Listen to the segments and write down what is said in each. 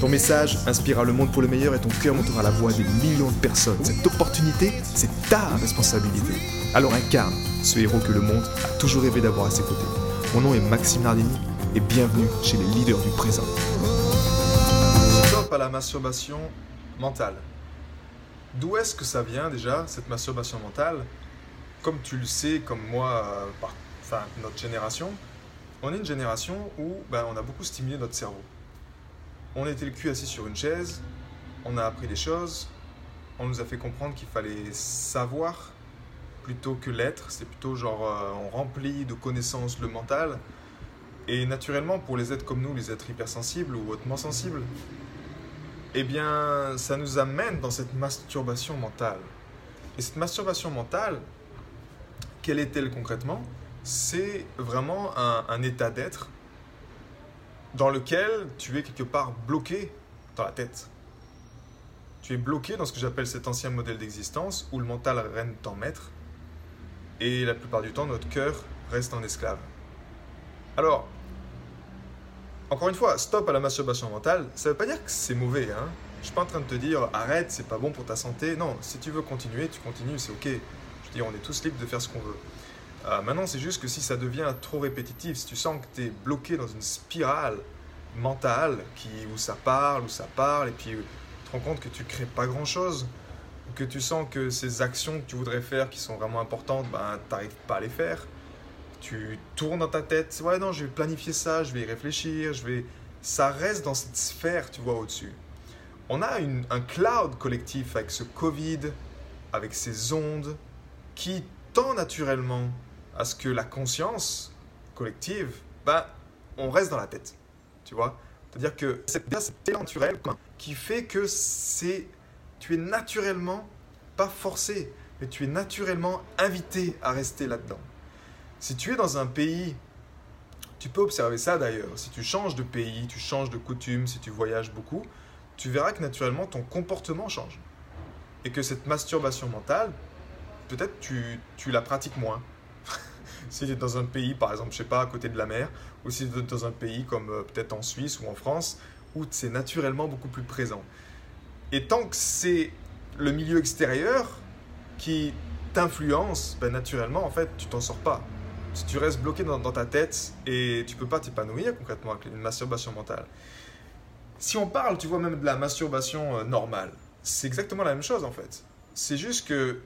Ton message inspirera le monde pour le meilleur et ton cœur montera la voix des millions de personnes. Cette opportunité, c'est ta responsabilité. Alors incarne ce héros que le monde a toujours rêvé d'avoir à ses côtés. Mon nom est Maxime Nardini et bienvenue chez les leaders du présent. Stop à la masturbation mentale. D'où est-ce que ça vient déjà, cette masturbation mentale? Comme tu le sais, comme moi, euh, par, enfin notre génération, on est une génération où ben, on a beaucoup stimulé notre cerveau on était le cul assis sur une chaise, on a appris des choses, on nous a fait comprendre qu'il fallait savoir plutôt que l'être, c'est plutôt genre euh, on remplit de connaissances le mental. Et naturellement, pour les êtres comme nous, les êtres hypersensibles ou hautement sensibles, eh bien, ça nous amène dans cette masturbation mentale. Et cette masturbation mentale, quelle est-elle concrètement? C'est vraiment un état d'être dans lequel tu es quelque part bloqué dans la tête. Tu es bloqué dans ce que j'appelle cet ancien modèle d'existence où le mental règne en maître et la plupart du temps notre cœur reste en esclave. Alors, encore une fois, stop à la masturbation mentale, ça ne veut pas dire que c'est mauvais. Hein je suis pas en train de te dire arrête, c'est pas bon pour ta santé. Non, si tu veux continuer, tu continues, c'est ok. Je veux dire, on est tous libres de faire ce qu'on veut. Euh, maintenant, c'est juste que si ça devient trop répétitif, si tu sens que tu es bloqué dans une spirale mentale où ça parle, où ça parle, et puis tu te rends compte que tu crées pas grand-chose, que tu sens que ces actions que tu voudrais faire, qui sont vraiment importantes, ben, tu n'arrives pas à les faire. Tu tournes dans ta tête, ouais non, je vais planifier ça, je vais y réfléchir, je vais... Ça reste dans cette sphère, tu vois, au-dessus. On a un cloud collectif avec ce Covid, avec ces ondes, qui tend naturellement à ce que la conscience collective, bah, on reste dans la tête. Tu vois? C'est-à-dire que c'est naturel qui fait que c'est, tu es naturellement pas forcé, mais tu es naturellement invité à rester là-dedans. Si tu es dans un pays, tu peux observer ça d'ailleurs, si tu changes de pays, tu changes de coutume, si tu voyages beaucoup, tu verras que naturellement ton comportement change. Et que cette masturbation mentale, peut-être tu, tu la pratiques moins si tu es dans un pays, par exemple, je sais pas, à côté de la mer, ou si tu es dans un pays comme euh, peut-être en Suisse ou en France, où c'est naturellement beaucoup plus présent. Et tant que c'est le milieu extérieur qui t'influence, ben naturellement, en fait, tu t'en sors pas. Tu restes bloqué dans, ta tête et tu peux pas t'épanouir concrètement avec une masturbation mentale. Si on parle, tu vois, même de la masturbation euh, normale, c'est exactement la même chose en fait. C'est juste que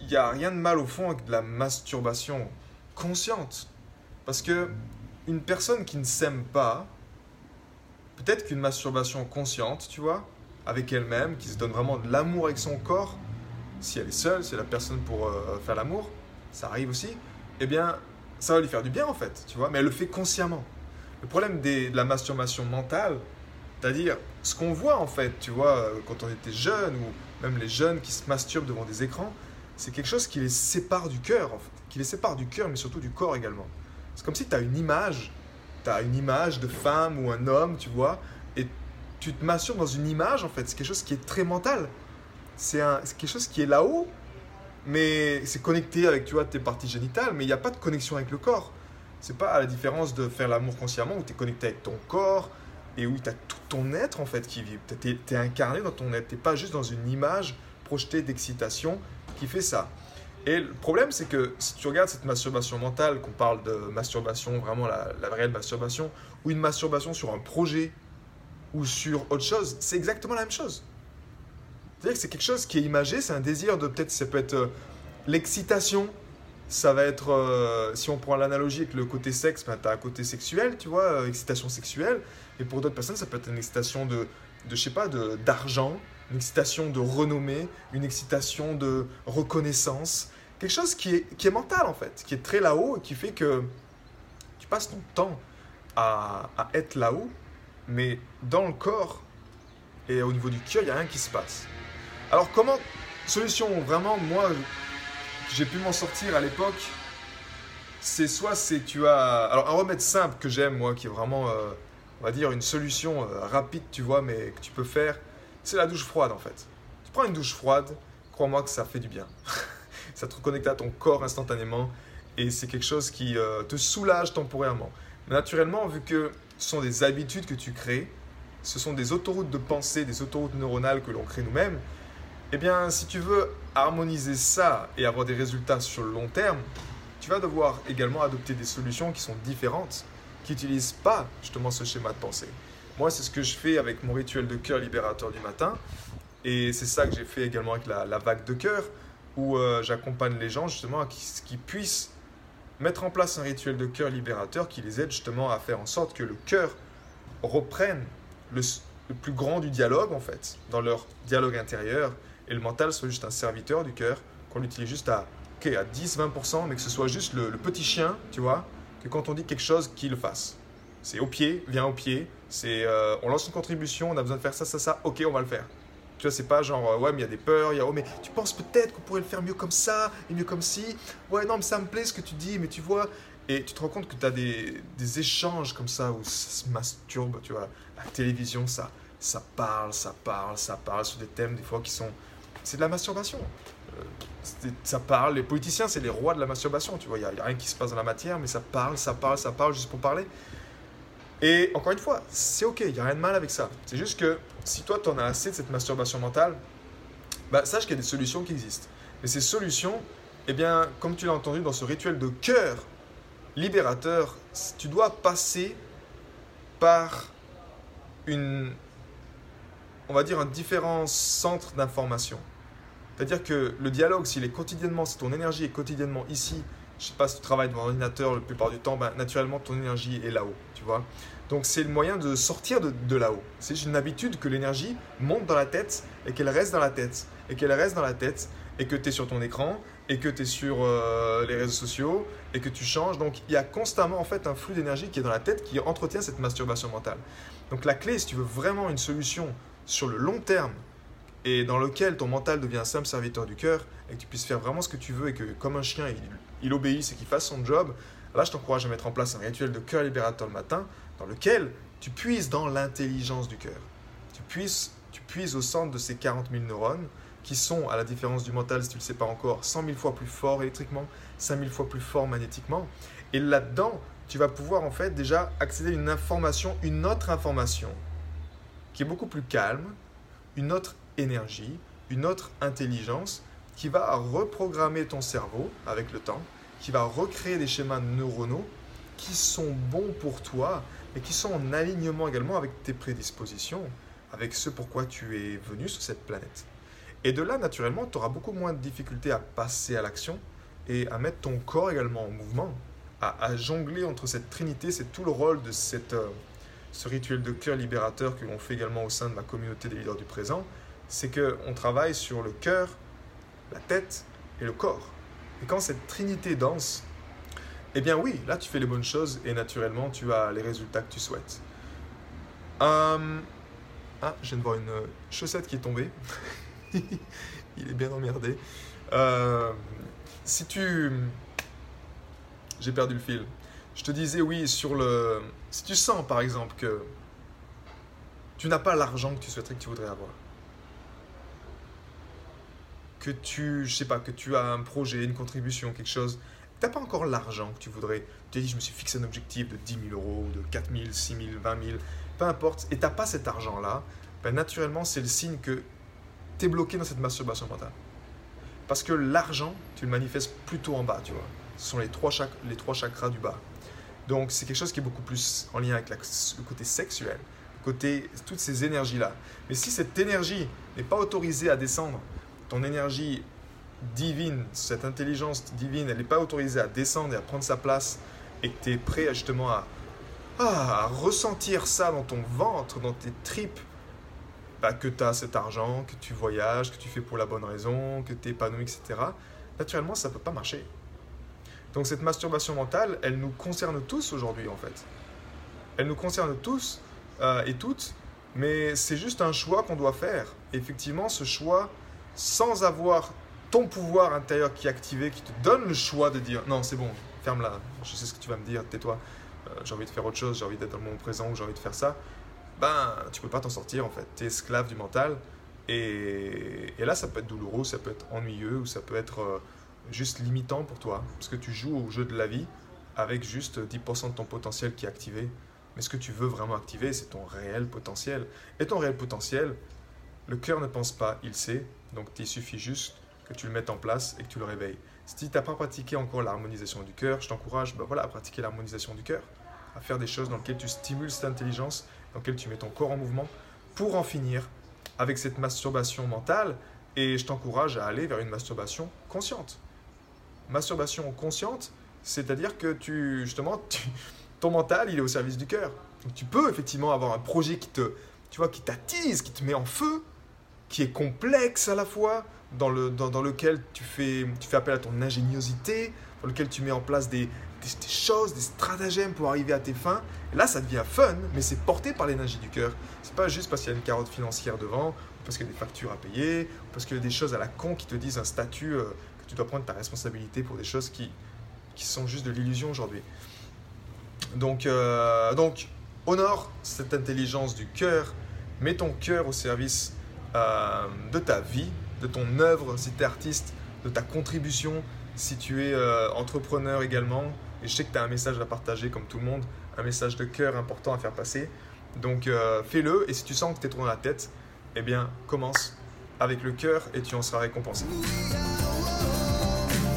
il n'y a rien de mal au fond avec de la masturbation consciente. Parce que une personne qui ne s'aime pas, peut-être qu'une masturbation consciente, tu vois, avec elle-même, qui se donne vraiment de l'amour avec son corps, si elle est seule, si elle a personne pour euh, faire l'amour, ça arrive aussi, eh bien, ça va lui faire du bien en fait, tu vois, mais elle le fait consciemment. Le problème de la masturbation mentale, c'est-à-dire ce qu'on voit en fait, tu vois, euh, quand on était jeune, ou même les jeunes qui se masturbent devant des écrans, c'est quelque chose qui les sépare du cœur, en fait. Qui les sépare du cœur, mais surtout du corps également. C'est comme si tu as une image, tu as une image de femme ou un homme, tu vois, et tu te masturbes dans une image, en fait. C'est quelque chose qui est très mental. C'est quelque chose qui est là-haut, mais c'est connecté avec, tu vois, tes parties génitales, mais il n'y a pas de connexion avec le corps. C'est pas à la différence de faire l'amour consciemment, où tu es connecté avec ton corps, et où tu as tout ton être, en fait, qui vit. Tu es, incarné dans ton être. Tu pas juste dans une image projetée d'excitation qui fait ça. Et le problème, c'est que si tu regardes cette masturbation mentale, qu'on parle de masturbation, vraiment la, vraie masturbation, ou une masturbation sur un projet, ou sur autre chose, c'est exactement la même chose. C'est-à-dire que c'est quelque chose qui est imagé, c'est un désir de peut-être, ça peut être euh, l'excitation, ça va être, euh, si on prend l'analogie avec le côté sexe, ben, tu as un côté sexuel, tu vois, euh, excitation sexuelle, et pour d'autres personnes, ça peut être une excitation de, de je sais pas, d'argent, une excitation de renommée, une excitation de reconnaissance, quelque chose qui est, qui est mental en fait, qui est très là-haut et qui fait que tu passes ton temps à, à être là-haut, mais dans le corps, et au niveau du cœur, il n'y a rien qui se passe. Alors comment, solution, vraiment, moi, j'ai pu m'en sortir à l'époque, c'est soit c'est tu as... Alors un remède simple que j'aime, moi, qui est vraiment, euh, on va dire, une solution euh, rapide, tu vois, mais que tu peux faire, c'est la douche froide en fait. Tu prends une douche froide, crois-moi que ça fait du bien. ça te reconnecte à ton corps instantanément et c'est quelque chose qui euh, te soulage temporairement. Mais naturellement, vu que ce sont des habitudes que tu crées, ce sont des autoroutes de pensée, des autoroutes neuronales que l'on crée nous-mêmes, eh bien, si tu veux harmoniser ça et avoir des résultats sur le long terme, tu vas devoir également adopter des solutions qui sont différentes, qui n'utilisent pas justement ce schéma de pensée. Moi, c'est ce que je fais avec mon rituel de cœur libérateur du matin. Et c'est ça que j'ai fait également avec la, vague de cœur, où euh, j'accompagne les gens justement à qu'ils puissent mettre en place un rituel de cœur libérateur qui les aide justement à faire en sorte que le cœur reprenne le, plus grand du dialogue en fait, dans leur dialogue intérieur, et le mental soit juste un serviteur du cœur, qu'on l'utilise juste à, à 10-20%, mais que ce soit juste le, petit chien, tu vois, que quand on dit quelque chose, qu'il le fasse. C'est au pied, viens au pied, c'est euh, on lance une contribution, on a besoin de faire ça, ça, ça, ok, on va le faire. Tu vois, c'est pas genre, euh, ouais, mais il y a des peurs, il y a, oh, mais tu penses peut-être qu'on pourrait le faire mieux comme ça, et mieux comme si. Ouais, non, mais ça me plaît ce que tu dis, mais tu vois. Et tu te rends compte que tu as des, des, échanges comme ça où ça se masturbe, tu vois. La télévision, ça, ça parle, ça parle, ça parle sur des thèmes des fois qui sont. C'est de la masturbation. Euh, ça parle, les politiciens, c'est les rois de la masturbation, tu vois. Il n'y a, rien qui se passe dans la matière, mais ça parle, ça parle, ça parle juste pour parler. Et encore une fois, c'est ok, il n'y a rien de mal avec ça. C'est juste que si toi, tu en as assez de cette masturbation mentale, bah, sache qu'il y a des solutions qui existent. Mais ces solutions, eh bien, comme tu l'as entendu dans ce rituel de cœur libérateur, tu dois passer par une, on va dire, un différent centre d'information. C'est-à-dire que le dialogue, s'il est quotidiennement, si ton énergie est quotidiennement ici, je sais pas si tu travailles devant un ordinateur la plupart du temps, ben, naturellement ton énergie est là-haut, tu vois. Donc c'est le moyen de sortir de, là-haut. C'est une habitude que l'énergie monte dans la tête et qu'elle reste dans la tête et qu'elle reste dans la tête et que tu es sur ton écran et que tu es sur euh, les réseaux sociaux et que tu changes. Donc il y a constamment en fait un flux d'énergie qui est dans la tête qui entretient cette masturbation mentale. Donc la clé, si tu veux vraiment une solution sur le long terme et dans lequel ton mental devient un simple serviteur du cœur et que tu puisses faire vraiment ce que tu veux et que comme un chien, il, obéisse et qu'il fasse son job, là je t'encourage à mettre en place un rituel de cœur libérateur le matin dans lequel tu puisses dans l'intelligence du cœur. Tu puisses, tu puisses au centre de ces 40 000 neurones qui sont, à la différence du mental, si tu ne le sais pas encore, 100 000 fois plus forts électriquement, 5 000 fois plus forts magnétiquement. Et là-dedans, tu vas pouvoir en fait déjà accéder à une information, une autre information qui est beaucoup plus calme, une autre énergie, une autre intelligence qui va reprogrammer ton cerveau avec le temps, qui va recréer des schémas neuronaux qui sont bons pour toi et qui sont en alignement également avec tes prédispositions, avec ce pourquoi tu es venu sur cette planète. Et de là, naturellement, tu auras beaucoup moins de difficultés à passer à l'action et à mettre ton corps également en mouvement, à, jongler entre cette trinité. C'est tout le rôle de cette, euh, ce rituel de cœur libérateur que l'on fait également au sein de la communauté des leaders du présent. C'est qu'on travaille sur le cœur, la tête et le corps. Et quand cette trinité danse, eh bien oui, là tu fais les bonnes choses et naturellement tu as les résultats que tu souhaites. Hum, ah, je viens de voir une chaussette qui est tombée. Il est bien emmerdé. Hum, si tu... J'ai perdu le fil. Je te disais oui sur le... Si tu sens par exemple que tu n'as pas l'argent que tu souhaiterais que tu voudrais avoir, que tu, je sais pas, que tu as un projet, une contribution, quelque chose, tu n'as pas encore l'argent que tu voudrais. Tu t'es dit, je me suis fixé un objectif de 10 000 euros, de 4 000, 6 000, 20 000, peu importe, et tu n'as pas cet argent-là, ben naturellement, c'est le signe que tu es bloqué dans cette masturbation mentale. Parce que l'argent, tu le manifestes plutôt en bas, tu vois. Ce sont les trois, les trois chakras du bas. Donc, c'est quelque chose qui est beaucoup plus en lien avec le côté sexuel, le côté, toutes ces énergies-là. Mais si cette énergie n'est pas autorisée à descendre, ton énergie divine, cette intelligence divine, elle n'est pas autorisée à descendre et à prendre sa place, et que tu es prêt justement à, à, ressentir ça dans ton ventre, dans tes tripes, bah, que tu as cet argent, que tu voyages, que tu fais pour la bonne raison, que tu es épanoui, etc., naturellement, ça ne peut pas marcher. Donc cette masturbation mentale, elle nous concerne tous aujourd'hui en fait. Elle nous concerne tous euh, et toutes Mais c'est juste un choix qu'on doit faire. Effectivement, ce choix, sans avoir ton pouvoir intérieur qui est activé, qui te donne le choix de dire non, c'est bon, ferme-la, je sais ce que tu vas me dire, tais-toi, euh, j'ai envie de faire autre chose, j'ai envie d'être dans le moment présent, ou j'ai envie de faire ça, ben, tu peux pas t'en sortir en fait. Tu es esclave du mental. Et, là, ça peut être douloureux, ça peut être ennuyeux, ou ça peut être euh, juste limitant pour toi. Parce que tu joues au jeu de la vie avec juste 10% de ton potentiel qui est activé. Mais ce que tu veux vraiment activer, c'est ton réel potentiel. Et ton réel potentiel, le cœur ne pense pas, il sait. Donc il suffit juste que tu le mettes en place et que tu le réveilles. Si tu n'as pas pratiqué encore l'harmonisation du cœur, je t'encourage ben voilà, à pratiquer l'harmonisation du cœur, à faire des choses dans lesquelles tu stimules cette intelligence, dans lesquelles tu mets ton corps en mouvement, pour en finir avec cette masturbation mentale. Et je t'encourage à aller vers une masturbation consciente. Masturbation consciente, c'est-à-dire que tu, justement, ton mental, il est au service du cœur. Donc tu peux effectivement avoir un projet qui te, tu vois, qui t'attise, qui te met en feu, qui est complexe à la fois, dans, le, dans, lequel tu fais, tu fais appel à ton ingéniosité, dans lequel tu mets en place des, choses, des stratagèmes pour arriver à tes fins. Et là, ça devient fun, mais c'est porté par l'énergie du cœur. C'est pas juste parce qu'il y a une carotte financière devant, parce qu'il y a des factures à payer, parce qu'il y a des choses à la con qui te disent un statut euh, que tu dois prendre ta responsabilité pour des choses qui, qui sont juste de l'illusion aujourd'hui. Donc, euh, donc, honore cette intelligence du cœur, mets ton cœur au service euh, de ta vie, de ton œuvre si tu es artiste, de ta contribution si tu es euh, entrepreneur également. Et je sais que tu as un message à partager comme tout le monde, un message de cœur important à faire passer. Donc fais-le et si tu sens que tu es trop dans la tête, eh bien commence avec le cœur et tu en seras récompensé.